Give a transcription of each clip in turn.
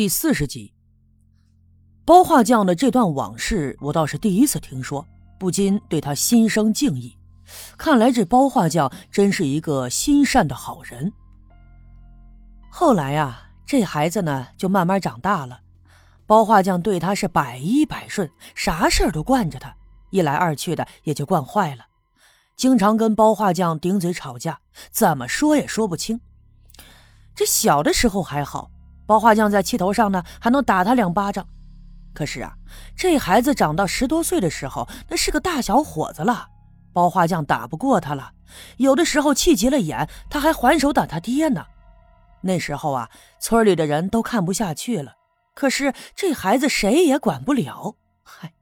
第四十集，包画匠的这段往事，我倒是第一次听说，不禁对他心生敬意。看来这包画匠真是一个心善的好人。后来呀，这孩子呢就慢慢长大了，包画匠对他是百依百顺，啥事儿都惯着他。一来二去的，也就惯坏了，经常跟包画匠顶嘴吵架，怎么说也说不清。这小的时候还好。包画匠在气头上呢，还能打他两巴掌。可是啊，这孩子长到十多岁的时候，那是个大小伙子了，包画匠打不过他了。有的时候气急了眼，他还还手打他爹呢。那时候啊，村里的人都看不下去了。可是这孩子谁也管不了。嗨，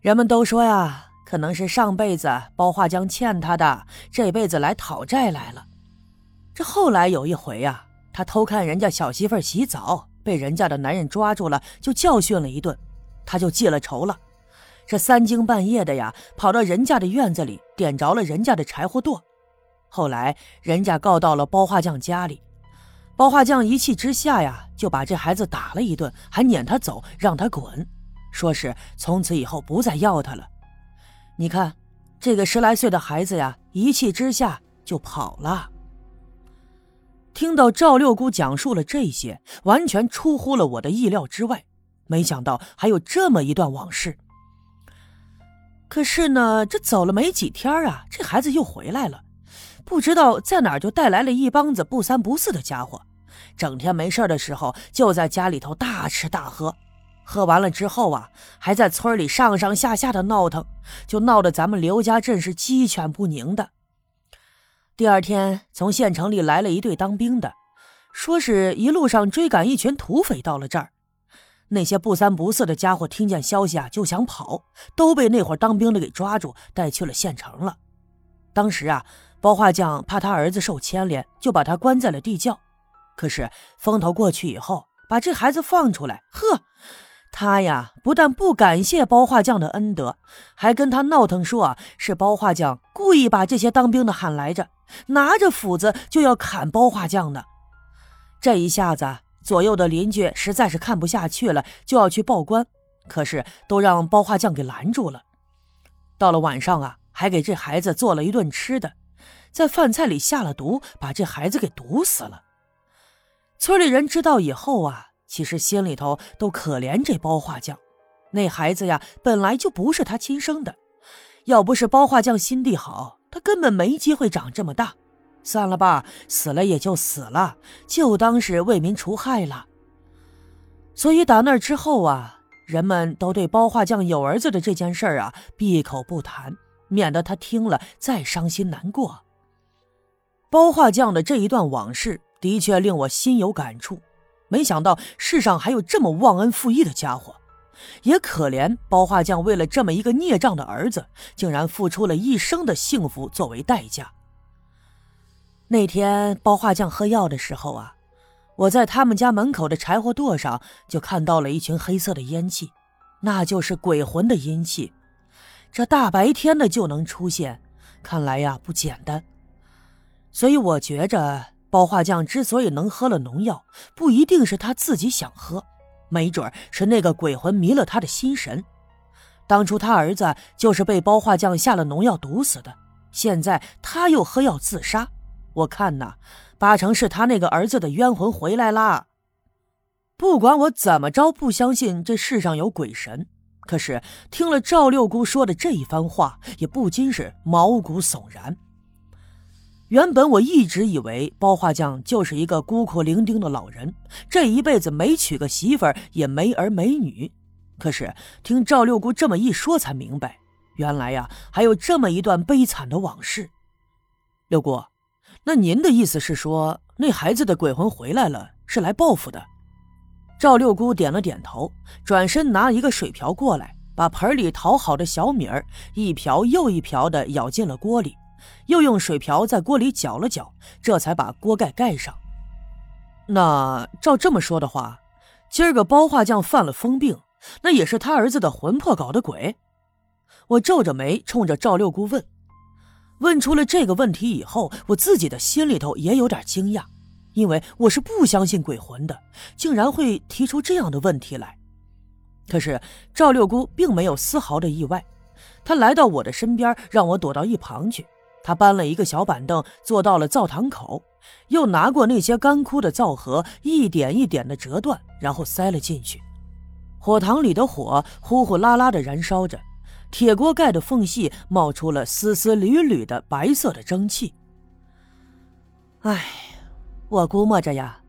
人们都说呀，可能是上辈子包画匠欠他的，这辈子来讨债来了。这后来有一回呀。他偷看人家小媳妇洗澡，被人家的男人抓住了，就教训了一顿，他就记了仇了。这三更半夜的呀，跑到人家的院子里，点着了人家的柴火垛。后来人家告到了包画匠家里，包画匠一气之下呀，就把这孩子打了一顿，还撵他走，让他滚，说是从此以后不再要他了。你看，这个十来岁的孩子呀，一气之下就跑了。听到赵六姑讲述了这些，完全出乎了我的意料之外。没想到还有这么一段往事。可是呢，这走了没几天啊，这孩子又回来了，不知道在哪儿就带来了一帮子不三不四的家伙，整天没事的时候就在家里头大吃大喝，喝完了之后啊，还在村里上上下下的闹腾，就闹得咱们刘家镇是鸡犬不宁的。第二天，从县城里来了一队当兵的，说是一路上追赶一群土匪到了这儿。那些不三不四的家伙听见消息啊，就想跑，都被那伙当兵的给抓住，带去了县城了。当时啊，包画匠怕他儿子受牵连，就把他关在了地窖。可是风头过去以后，把这孩子放出来，呵。他呀，不但不感谢包画匠的恩德，还跟他闹腾说啊，是包画匠故意把这些当兵的喊来着，拿着斧子就要砍包画匠呢。这一下子，左右的邻居实在是看不下去了，就要去报官，可是都让包画匠给拦住了。到了晚上啊，还给这孩子做了一顿吃的，在饭菜里下了毒，把这孩子给毒死了。村里人知道以后啊。其实心里头都可怜这包画匠，那孩子呀本来就不是他亲生的，要不是包画匠心地好，他根本没机会长这么大。算了吧，死了也就死了，就当是为民除害了。所以打那之后啊，人们都对包画匠有儿子的这件事儿啊闭口不谈，免得他听了再伤心难过。包画匠的这一段往事的确令我心有感触。没想到世上还有这么忘恩负义的家伙，也可怜包画匠为了这么一个孽障的儿子，竟然付出了一生的幸福作为代价。那天包画匠喝药的时候啊，我在他们家门口的柴火垛上就看到了一群黑色的烟气，那就是鬼魂的阴气。这大白天的就能出现，看来呀不简单。所以我觉着。包画匠之所以能喝了农药，不一定是他自己想喝，没准是那个鬼魂迷了他的心神。当初他儿子就是被包画匠下了农药毒死的，现在他又喝药自杀，我看呐，八成是他那个儿子的冤魂回来啦。不管我怎么着不相信这世上有鬼神，可是听了赵六姑说的这一番话，也不禁是毛骨悚然。原本我一直以为包画匠就是一个孤苦伶仃的老人，这一辈子没娶个媳妇儿，也没儿没女。可是听赵六姑这么一说，才明白，原来呀还有这么一段悲惨的往事。六姑，那您的意思是说，那孩子的鬼魂回来了，是来报复的？赵六姑点了点头，转身拿一个水瓢过来，把盆里淘好的小米儿一瓢又一瓢的舀进了锅里。又用水瓢在锅里搅了搅，这才把锅盖盖上。那照这么说的话，今儿个包画匠犯了疯病，那也是他儿子的魂魄搞的鬼。我皱着眉冲着赵六姑问。问出了这个问题以后，我自己的心里头也有点惊讶，因为我是不相信鬼魂的，竟然会提出这样的问题来。可是赵六姑并没有丝毫的意外，她来到我的身边，让我躲到一旁去。他搬了一个小板凳，坐到了灶堂口，又拿过那些干枯的灶盒，一点一点的折断，然后塞了进去。火塘里的火呼呼啦啦的燃烧着，铁锅盖的缝隙冒出了丝丝缕缕的白色的蒸汽。唉，我估摸着呀，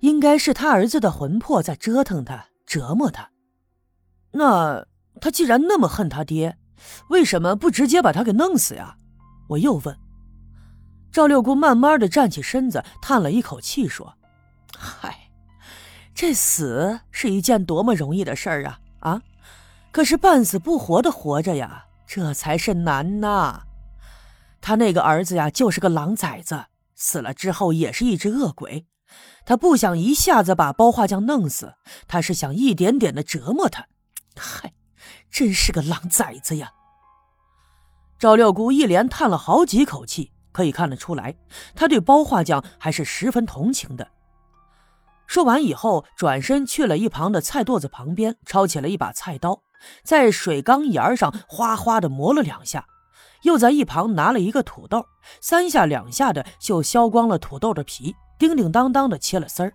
应该是他儿子的魂魄在折腾他，折磨他。那他既然那么恨他爹，为什么不直接把他给弄死呀？我又问。赵六姑慢慢的站起身子，叹了一口气说：“嗨，这死是一件多么容易的事儿啊！啊，可是半死不活的活着呀，这才是难呐。他那个儿子呀，就是个狼崽子，死了之后也是一只恶鬼。他不想一下子把包画匠弄死，他是想一点点的折磨他。”嗨，真是个狼崽子呀！赵六姑一连叹了好几口气，可以看得出来，她对包画匠还是十分同情的。说完以后，转身去了一旁的菜垛子旁边，抄起了一把菜刀，在水缸沿上哗哗的磨了两下，又在一旁拿了一个土豆，三下两下的就削光了土豆的皮，叮叮当当的切了丝儿。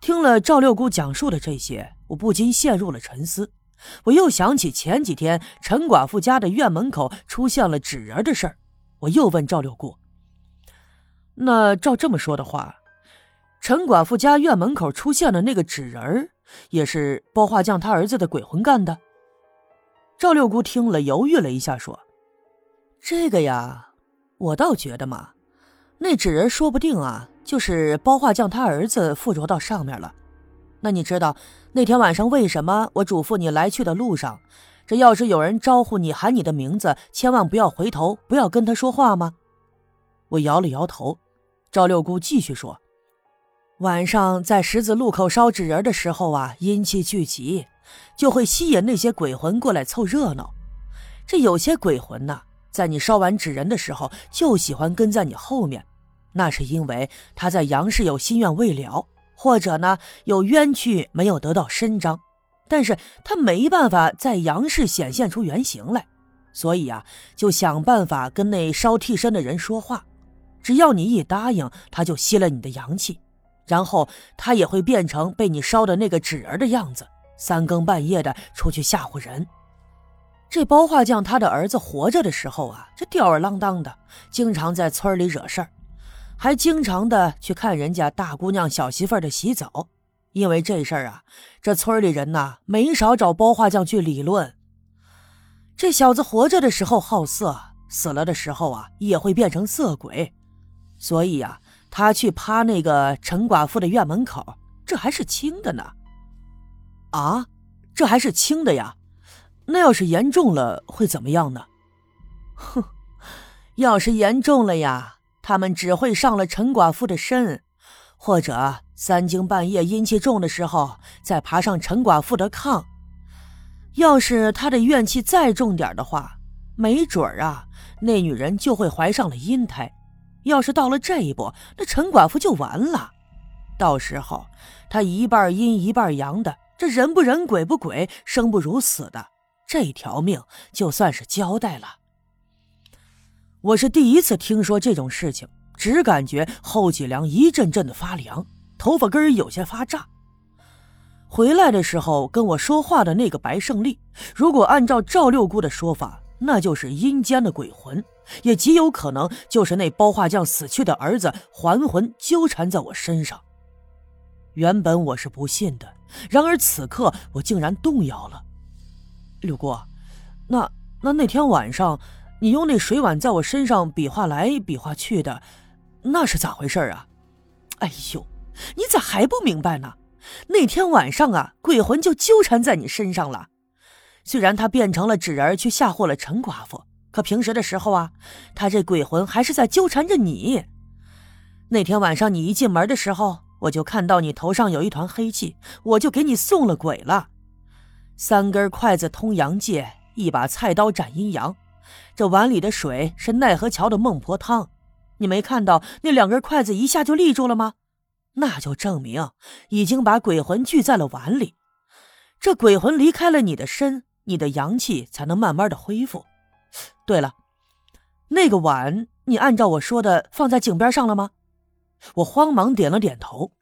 听了赵六姑讲述的这些。我不禁陷入了沉思，我又想起前几天陈寡妇家的院门口出现了纸人的事儿，我又问赵六姑：“那照这么说的话，陈寡妇家院门口出现的那个纸人也是包画匠他儿子的鬼魂干的？”赵六姑听了，犹豫了一下，说：“这个呀，我倒觉得嘛，那纸人说不定啊，就是包画匠他儿子附着到上面了。”那你知道那天晚上为什么我嘱咐你来去的路上，这要是有人招呼你喊你的名字，千万不要回头，不要跟他说话吗？我摇了摇头。赵六姑继续说：“晚上在十字路口烧纸人的时候啊，阴气聚集，就会吸引那些鬼魂过来凑热闹。这有些鬼魂呐，在你烧完纸人的时候，就喜欢跟在你后面，那是因为他在阳世有心愿未了。”或者呢，有冤屈没有得到伸张，但是他没办法在阳世显现出原形来，所以啊，就想办法跟那烧替身的人说话。只要你一答应，他就吸了你的阳气，然后他也会变成被你烧的那个纸人的样子，三更半夜的出去吓唬人。这包画匠他的儿子活着的时候啊，这吊儿郎当的，经常在村里惹事儿。还经常的去看人家大姑娘、小媳妇的洗澡，因为这事儿啊，这村里人呐没少找包画匠去理论。这小子活着的时候好色，死了的时候啊也会变成色鬼，所以呀，他去趴那个陈寡妇的院门口，这还是轻的呢。啊，这还是轻的呀？那要是严重了会怎么样呢？哼，要是严重了呀。他们只会上了陈寡妇的身，或者三更半夜阴气重的时候，再爬上陈寡妇的炕。要是他的怨气再重点的话，没准儿啊，那女人就会怀上了阴胎。要是到了这一步，那陈寡妇就完了。到时候他一半阴一半阳的，这人不人鬼不鬼，生不如死的，这条命就算是交代了。我是第一次听说这种事情，只感觉后脊梁一阵阵的发凉，头发根有些发炸。回来的时候跟我说话的那个白胜利，如果按照赵六姑的说法，那就是阴间的鬼魂，也极有可能就是那包画匠死去的儿子还魂纠缠在我身上。原本我是不信的，然而此刻我竟然动摇了。六姑，那那那天晚上。你用那水碗在我身上比划来比划去的，那是咋回事啊？哎呦，你咋还不明白呢？那天晚上啊，鬼魂就纠缠在你身上了。虽然他变成了纸人去吓唬了陈寡妇，可平时的时候啊，他这鬼魂还是在纠缠着你。那天晚上你一进门的时候，我就看到你头上有一团黑气，我就给你送了鬼了。三根筷子通阳界，一把菜刀斩阴阳。这碗里的水是奈何桥的孟婆汤，你没看到那两根筷子一下就立住了吗？那就证明已经把鬼魂聚在了碗里。这鬼魂离开了你的身，你的阳气才能慢慢的恢复。对了，那个碗你按照我说的放在井边上了吗？我慌忙点了点头。